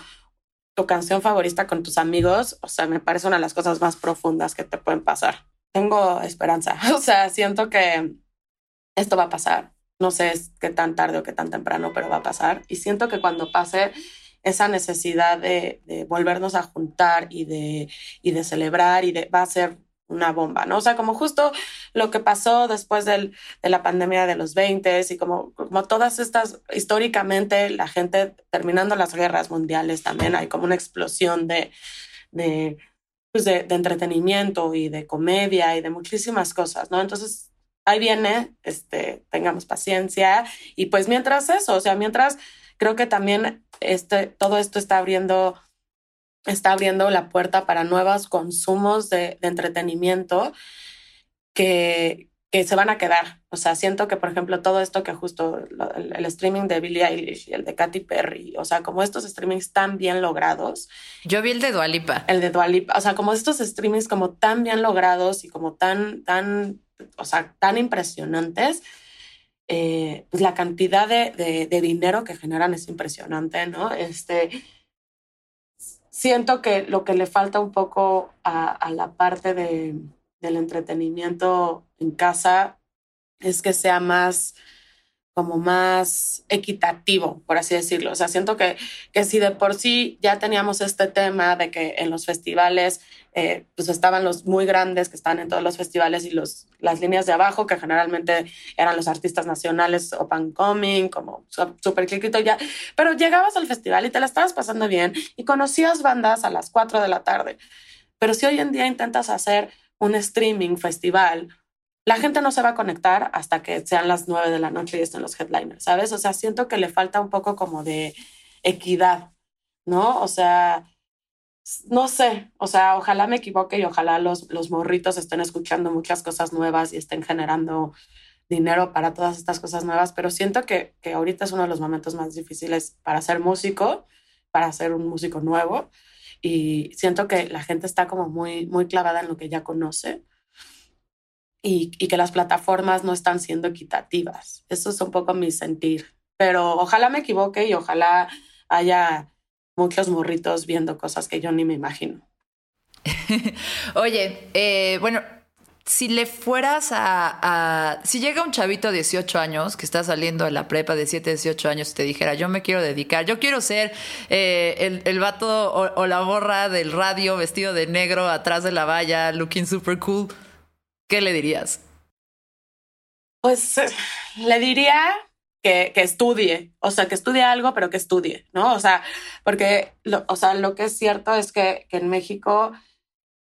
tu canción favorita con tus amigos, o sea, me parece una de las cosas más profundas que te pueden pasar. Tengo esperanza, (laughs) o sea, siento que esto va a pasar. No sé qué tan tarde o qué tan temprano, pero va a pasar. Y siento que cuando pase esa necesidad de, de volvernos a juntar y de, y de celebrar y de, va a ser una bomba, ¿no? O sea, como justo lo que pasó después del, de la pandemia de los 20 y como, como todas estas, históricamente, la gente terminando las guerras mundiales también hay como una explosión de, de, pues de, de entretenimiento y de comedia y de muchísimas cosas, ¿no? Entonces, ahí viene, este, tengamos paciencia y pues mientras eso, o sea, mientras creo que también este, todo esto está abriendo está abriendo la puerta para nuevos consumos de, de entretenimiento que, que, se van a quedar. O sea, siento que, por ejemplo, todo esto que justo el, el, streaming de Billie Eilish y el de Katy Perry, o sea, como estos streamings tan bien logrados. Yo vi el de Dualipa. El de Dualipa, o sea, como estos streamings como tan bien logrados y como tan, tan, o sea, tan impresionantes. Eh, pues la cantidad de, de, dinero que generan es impresionante, ¿no? Este, siento que lo que le falta un poco a, a la parte de, del entretenimiento en casa es que sea más como más equitativo, por así decirlo. O sea, siento que, que si de por sí ya teníamos este tema de que en los festivales, eh, pues estaban los muy grandes que están en todos los festivales y los, las líneas de abajo, que generalmente eran los artistas nacionales open coming, como súper chiquito ya, pero llegabas al festival y te la estabas pasando bien y conocías bandas a las 4 de la tarde. Pero si hoy en día intentas hacer un streaming festival la gente no se va a conectar hasta que sean las nueve de la noche y estén los headliners, ¿sabes? O sea, siento que le falta un poco como de equidad, ¿no? O sea, no sé, o sea, ojalá me equivoque y ojalá los, los morritos estén escuchando muchas cosas nuevas y estén generando dinero para todas estas cosas nuevas, pero siento que, que ahorita es uno de los momentos más difíciles para ser músico, para ser un músico nuevo, y siento que la gente está como muy, muy clavada en lo que ya conoce y, que las plataformas no están siendo equitativas. Eso es un poco mi sentir. Pero ojalá me equivoque y ojalá haya muchos morritos viendo cosas que yo ni me imagino. (laughs) Oye, eh, bueno, si le fueras a, Si llega un chavito de 18 años que está saliendo de la prepa de 7, 18 años y te dijera, yo me quiero dedicar, yo quiero ser eh, el, el, vato o, o, la borra del radio vestido de negro atrás de la valla, looking super cool. ¿Qué le dirías? Pues le diría que, que, estudie, o sea, que estudie algo, pero que estudie, ¿no? O sea, porque, lo, o sea, lo que es cierto es que, que en México,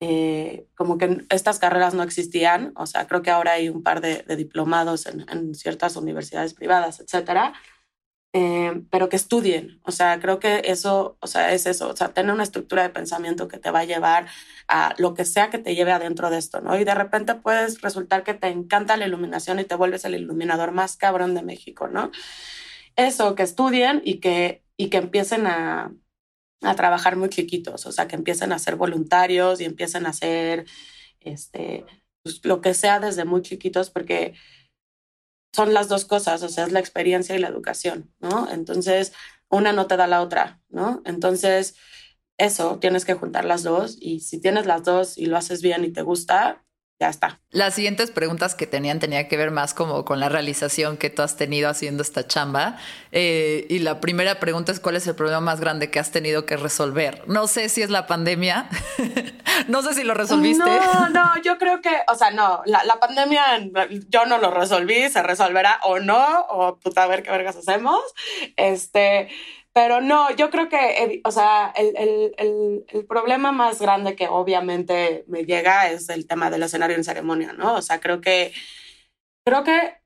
eh, como que estas carreras no existían, o sea, creo que ahora hay un par de, diplomados en, ciertas universidades privadas, etcétera, eh, pero que estudien. O sea, creo que eso, o sea, es eso, o sea, tener una estructura de pensamiento que te va a llevar a lo que sea que te lleve adentro de esto, ¿no? Y de repente puedes resultar que te encanta la iluminación y te vuelves el iluminador más cabrón de México, ¿no? Eso, que estudien y que, y que empiecen a, a trabajar muy chiquitos, o sea, que empiecen a ser voluntarios y empiecen a hacer, este, pues, lo que sea desde muy chiquitos, porque son las dos cosas, o sea, es la experiencia y la educación, ¿no? Entonces, una no te da la otra, ¿no? Entonces, eso, tienes que juntar las dos y si tienes las dos y lo haces bien y te gusta, ya está. Las siguientes preguntas que tenían tenía que ver más como con la realización que tú has tenido haciendo esta chamba. Eh, y la primera pregunta es cuál es el problema más grande que has tenido que resolver. No sé si es la pandemia, (laughs) no sé si lo resolviste. No, (laughs) no, yo creo que, o sea, no, la, la, pandemia yo no lo resolví, se resolverá o no, o puta, a ver qué vergas hacemos. Este, pero no, yo creo que, o sea, el, el, el, el, problema más grande que obviamente me llega es el tema del escenario en ceremonia, ¿no? O sea, creo que, creo que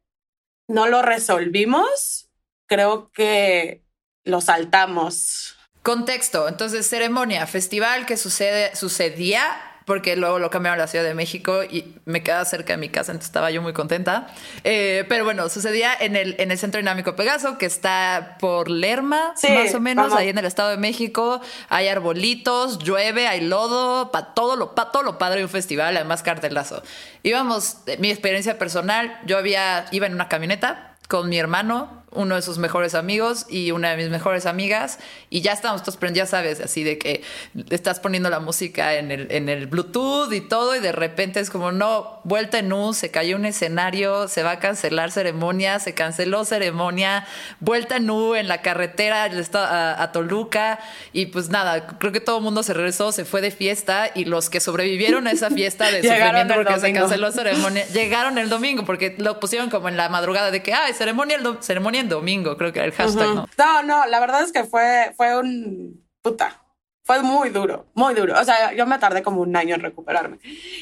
no lo resolvimos, creo que lo saltamos. Contexto, entonces ceremonia, festival que sucede, sucedía porque luego lo cambiaron a la Ciudad de México y me quedaba cerca de mi casa, entonces estaba yo muy contenta. Eh, pero bueno, sucedía en el, en el Centro Dinámico Pegaso, que está por Lerma, sí, más o menos, vamos. ahí en el Estado de México. Hay arbolitos, llueve, hay lodo, para todo lo, pa todo lo padre de un festival, además cartelazo. Íbamos, mi experiencia personal, yo había, iba en una camioneta con mi hermano, uno de sus mejores amigos y una de mis mejores amigas y ya estamos todos ya sabes, así de que estás poniendo la música en el, en el Bluetooth y todo y de repente es como, no, vuelta en U, se cayó un escenario, se va a cancelar ceremonia, se canceló ceremonia, vuelta en U en la carretera a, a Toluca y pues nada, creo que todo el mundo se regresó, se fue de fiesta y los que sobrevivieron a esa fiesta de (laughs) sufrimiento porque domingo. se canceló ceremonia, llegaron el domingo porque lo pusieron como en la madrugada de que, ay, ceremonia, el ceremonia domingo, creo que era el hashtag, uh -huh. ¿no? No, no, la verdad es que fue, fue un puta. Fue muy duro, muy duro. O sea, yo me tardé como un año en recuperarme.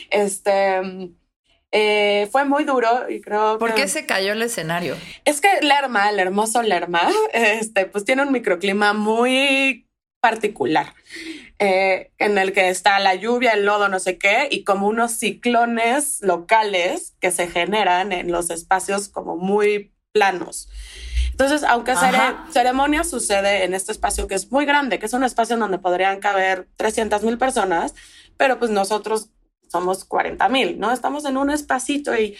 Este. Eh, fue muy duro y creo ¿Por que... qué se cayó el escenario? Es que Lerma, el hermoso Lerma, (laughs) este, pues tiene un microclima muy particular. Eh, en el que está la lluvia, el lodo, no sé qué, y como unos ciclones locales que se generan en los espacios como muy planos. Entonces, aunque cere ceremonia sucede en este espacio que es muy grande, que es un espacio en donde podrían caber 300 mil personas, pero pues nosotros somos 40 mil, ¿no? Estamos en un espacito y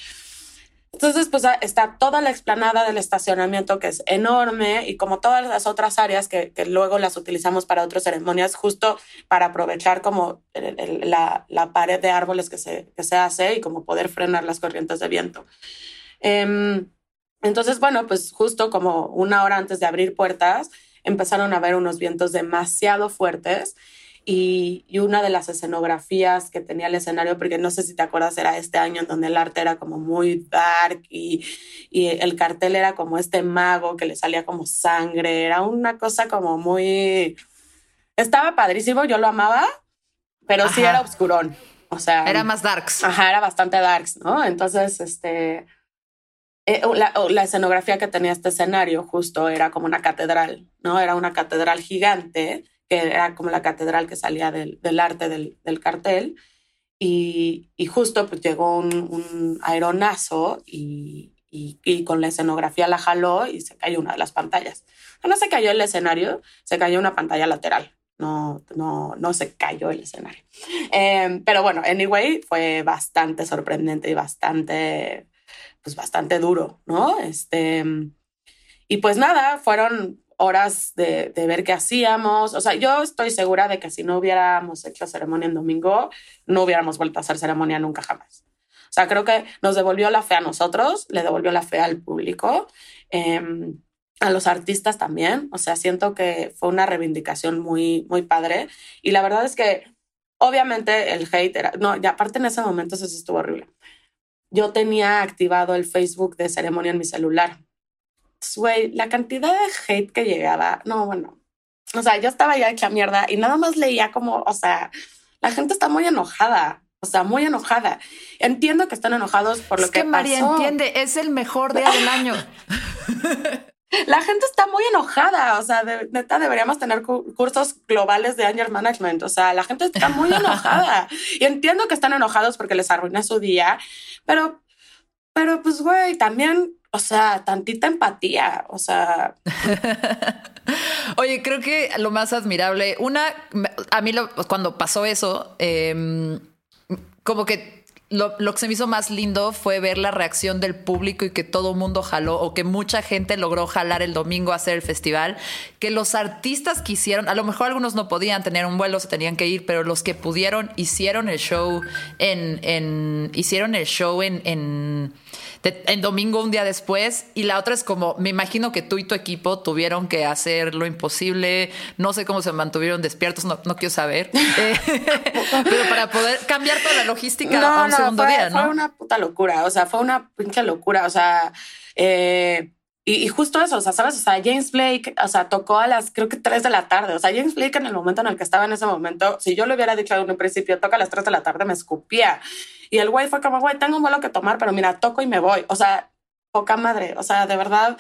entonces pues está toda la explanada del estacionamiento que es enorme y como todas las otras áreas que, que luego las utilizamos para otras ceremonias, justo para aprovechar como el, el, la, la, pared de árboles que se, que se hace y como poder frenar las corrientes de viento. Em, entonces, bueno, pues justo como una hora antes de abrir puertas, empezaron a haber unos vientos demasiado fuertes y, una de las escenografías que tenía el escenario, porque no sé si te acuerdas, era este año en donde el arte era como muy dark y, y el cartel era como este mago que le salía como sangre, era una cosa como muy... Estaba padrísimo, yo lo amaba, pero sí era oscurón. O sea, era más darks. Ajá, era bastante darks, ¿no? Entonces, este, eh, la, la, escenografía que tenía este escenario justo era como una catedral, ¿no? Era una catedral gigante que era como la catedral que salía del, del arte del, del, cartel. Y, y, justo pues llegó un, un aeronazo y, y, y, con la escenografía la jaló y se cayó una de las pantallas. No se cayó el escenario, se cayó una pantalla lateral. No, no, no se cayó el escenario. Eh, pero bueno, anyway, fue bastante sorprendente y bastante, pues bastante duro, ¿no? Este, y pues nada, fueron horas de, de, ver qué hacíamos. O sea, yo estoy segura de que si no hubiéramos hecho ceremonia en domingo, no hubiéramos vuelto a hacer ceremonia nunca jamás. O sea, creo que nos devolvió la fe a nosotros, le devolvió la fe al público, eh, a los artistas también. O sea, siento que fue una reivindicación muy, muy padre. Y la verdad es que, obviamente, el hate era. No, ya aparte en ese momento eso sí estuvo horrible. Yo tenía activado el Facebook de ceremonia en mi celular güey, la cantidad de hate que llegaba, no, bueno, o sea, yo estaba ya hecha mierda y nada más leía como, o sea, la gente está muy enojada. O sea, muy enojada. Entiendo que están enojados por lo es que, que María entiende, es el mejor día del año. (laughs) La gente está muy enojada, o sea, de, neta deberíamos tener cursos globales de anger management, o sea, la gente está muy (laughs) enojada y entiendo que están enojados porque les arruina su día, pero, pero pues, güey, también o sea, tantita empatía, o sea. (laughs) Oye, creo que lo más admirable, una, a mí lo, cuando pasó eso, eh, como que lo, que se me hizo más lindo fue ver la reacción del público y que todo mundo jaló o que mucha gente logró jalar el domingo a hacer el festival, que los artistas quisieron, a lo mejor algunos no podían tener un vuelo, se tenían que ir, pero los que pudieron hicieron el show en, hicieron el show en en domingo un día después y la otra es como, me imagino que tú y tu equipo tuvieron que hacer lo imposible, no sé cómo se mantuvieron despiertos, no, no quiero saber, (laughs) eh, pero para poder cambiar toda la logística no, a un no, segundo fue, día, ¿no? Fue una puta locura, o sea, fue una pinche locura, o sea, eh, y, justo eso, o sea, ¿sabes? O sea, James Blake, o sea, tocó a las, creo que 3 de la tarde. O sea, James Blake en el momento en el que estaba en ese momento, si yo le hubiera dicho en un principio, toca a las 3 de la tarde, me escupía. Y el güey fue como, güey, tengo un vuelo que tomar, pero mira, toco y me voy. O sea, poca madre. O sea, de verdad,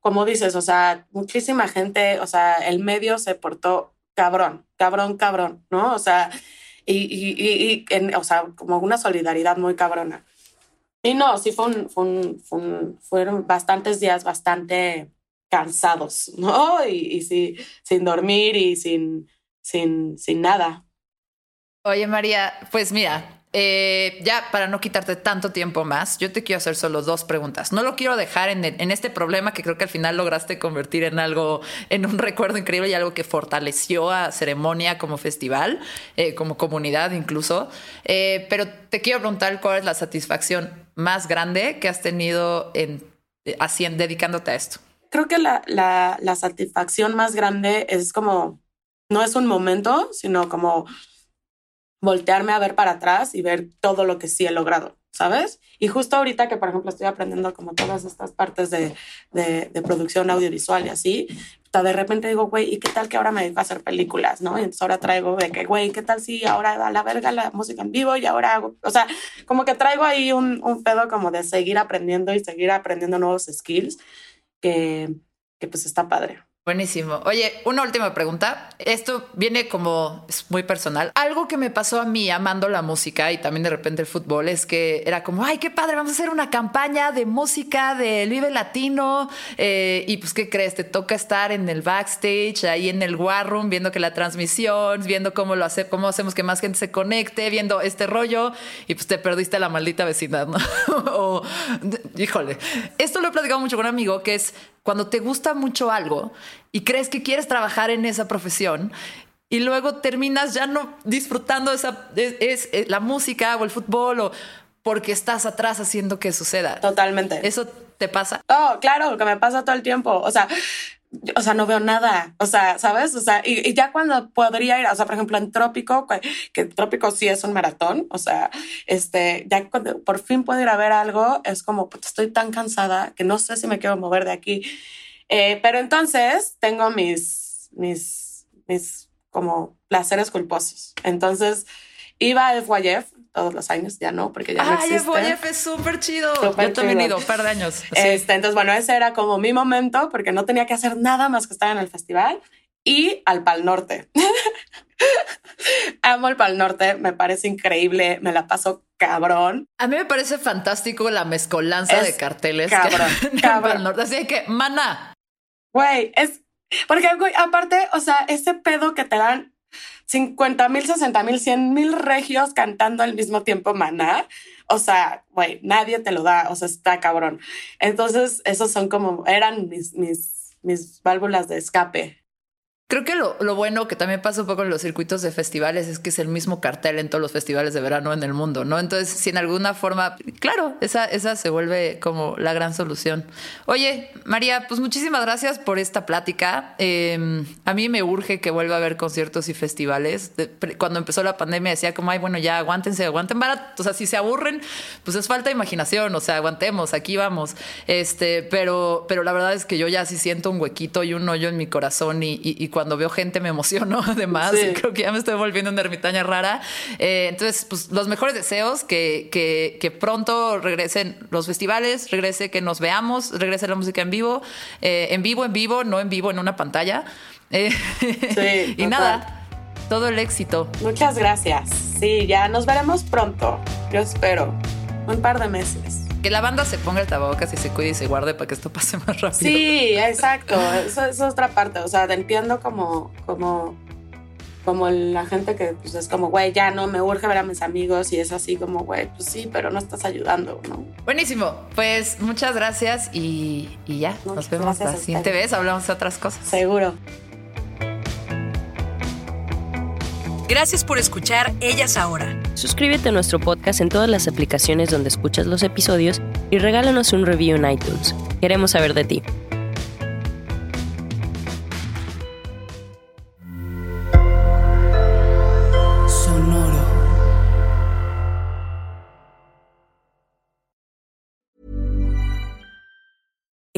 como dices, o sea, muchísima gente, o sea, el medio se portó cabrón, cabrón, cabrón, ¿no? O sea, y, y, y, o sea, como una solidaridad muy cabrona. Y no, sí fue un, fue un, fue un, fueron bastantes días bastante cansados, (laughs) ¿no? Y, y sí, sin dormir y sin, sin, sin nada. Oye, María, pues mira, eh, ya para no quitarte tanto tiempo más, yo te quiero hacer solo dos preguntas. No lo quiero dejar en, este problema que creo que al final lograste convertir en algo, en un recuerdo increíble y algo que fortaleció a Ceremonia como festival, eh, como comunidad incluso. Eh, pero te quiero preguntar cuál es la satisfacción más grande que has tenido en, así, en dedicándote a esto. Creo que la satisfacción más grande es como, no es un momento, sino como voltearme a ver para atrás y ver todo lo que sí he logrado, ¿sabes? Y justo ahorita que, por ejemplo, estoy aprendiendo como todas estas partes de, de, de producción audiovisual y así, de repente digo, güey, ¿y qué tal que ahora me dedico a hacer películas, no? Y entonces ahora traigo de que, güey, ¿qué tal si ahora a la verga la música en vivo y ahora hago, o sea, como que traigo ahí un, un pedo como de seguir aprendiendo y seguir aprendiendo nuevos skills que, que pues está padre. Buenísimo. Oye, una última pregunta. Esto viene como es muy personal. Algo que me pasó a mí amando la música y también de repente el fútbol es que era como, ay, qué padre, vamos a hacer una campaña de música del Vive Latino. Eh, y pues, ¿qué crees? Te toca estar en el backstage, ahí en el war room, viendo que la transmisión, viendo cómo lo hace, cómo hacemos que más gente se conecte, viendo este rollo y pues te perdiste la maldita vecindad, ¿no? (laughs) híjole, esto lo he platicado mucho con un amigo que es cuando te gusta mucho algo y crees que quieres trabajar en esa profesión y luego terminas ya no disfrutando esa es, es, la música o el fútbol o porque estás atrás haciendo que suceda. Totalmente. ¿Eso te pasa? Oh, claro, que me pasa todo el tiempo. O sea, o sea, no veo nada, o sea, ¿sabes? O sea, y, ya cuando podría ir, o sea, por ejemplo, en Trópico, que Trópico sí es un maratón, o sea, este, ya cuando por fin puedo ir a ver algo, es como, estoy tan cansada que no sé si me quiero mover de aquí. Eh, pero entonces tengo mis, mis, mis como placeres culposos. Entonces iba a FYF todos los años, ya no, porque ya no existe. Ay, es súper chido. Yo también he ido un par de años. Este, entonces, bueno, ese era como mi momento porque no tenía que hacer nada más que estar en el festival y al Pal Norte. (laughs) Amo el Pal Norte, me parece increíble, me la paso cabrón. A mí me parece fantástico la mezcolanza de carteles. Cabrón, (laughs) cabrón. Norte. Así que, mana. Güey, es porque, aparte, o sea, ese pedo que te dan 50 mil, 60 mil, 100 mil regios cantando al mismo tiempo maná. O sea, güey, nadie te lo da, o sea, está cabrón. Entonces, esos son como, eran mis, mis, mis válvulas de escape. Creo que lo, lo, bueno que también pasa un poco en los circuitos de festivales es que es el mismo cartel en todos los festivales de verano en el mundo, ¿no? Entonces, si en alguna forma, claro, esa, esa se vuelve como la gran solución. Oye, María, pues muchísimas gracias por esta plática. Em, a mí me urge que vuelva a haber conciertos y festivales. Cuando empezó la pandemia decía como, ay, bueno, ya aguántense, aguanten barato. O sea, si se aburren, pues es falta de imaginación, o sea, aguantemos, aquí vamos. Este, pero, pero la verdad es que yo ya sí siento un huequito y un hoyo en mi corazón y, y, y cuando veo gente me emociono (laughs) además. Creo que ya me estoy volviendo una ermitaña rara. Eh, entonces, pues los mejores deseos, que, que, que, pronto regresen los festivales, regrese que nos veamos, regrese la música en vivo, eh, en vivo, en vivo, no en vivo en una pantalla. (laughs) Eh, sí, (laughs) y nada, todo el éxito. Muchas gracias. Sí, ya nos veremos pronto. Yo espero. Un par de meses que la banda se ponga el tapabocas y se cuide y se guarde para que esto pase más rápido. Sí, exacto. Eso, es otra parte. O sea, te entiendo como, como, como la gente que pues, es como, güey, ya no me urge ver a mis amigos y es así como, güey, pues sí, pero no estás ayudando, ¿no? Buenísimo. Pues muchas gracias y, y ya. nos vemos la siguiente vez. Hablamos de otras cosas. Seguro. Gracias por escuchar Ellas Ahora. Suscríbete a nuestro podcast en todas las aplicaciones donde escuchas los episodios y regálanos un review en iTunes. Queremos saber de ti.